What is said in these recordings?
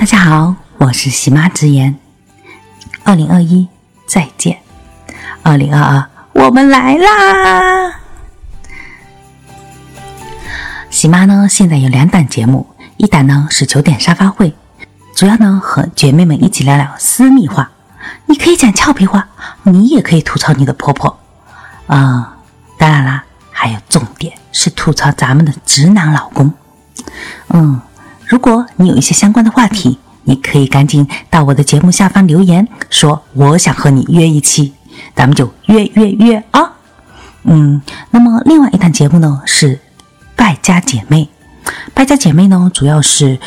大家好，我是喜妈直言。二零二一再见，二零二二我们来啦！喜妈呢，现在有两档节目，一档呢是九点沙发会，主要呢和姐妹们一起聊聊私密话。你可以讲俏皮话，你也可以吐槽你的婆婆。啊，当然啦，还有重点是吐槽咱们的直男老公。嗯，如果你有一些相关的话题，你可以赶紧到我的节目下方留言，说我想和你约一期，咱们就约约约啊。嗯，那么另外一档节目呢是败家姐妹，败家姐妹呢主要是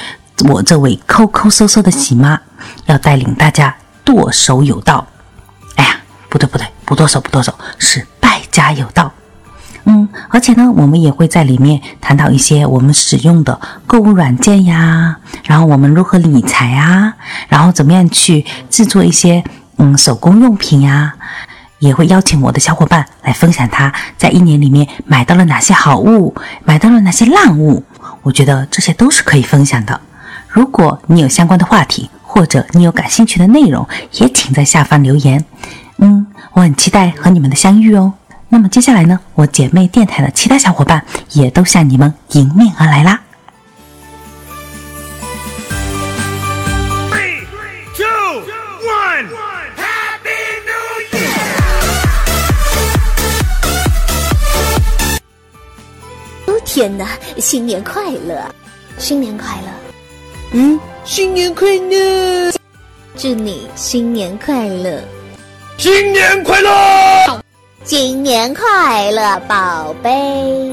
我这位抠抠搜搜的喜妈要带领大家剁手有道。哎呀，不对不对，不剁手不剁手，是败家有道。嗯，而且呢，我们也会在里面谈到一些我们使用的购物软件呀，然后我们如何理财啊，然后怎么样去制作一些嗯手工用品呀，也会邀请我的小伙伴来分享他在一年里面买到了哪些好物，买到了哪些烂物，我觉得这些都是可以分享的。如果你有相关的话题，或者你有感兴趣的内容，也请在下方留言。嗯，我很期待和你们的相遇哦。那么接下来呢，我姐妹电台的其他小伙伴也都向你们迎面而来啦。哦天哪！新年快乐，新年快乐！嗯，新年快乐！祝你新年快乐，新年快乐！年快乐，宝贝！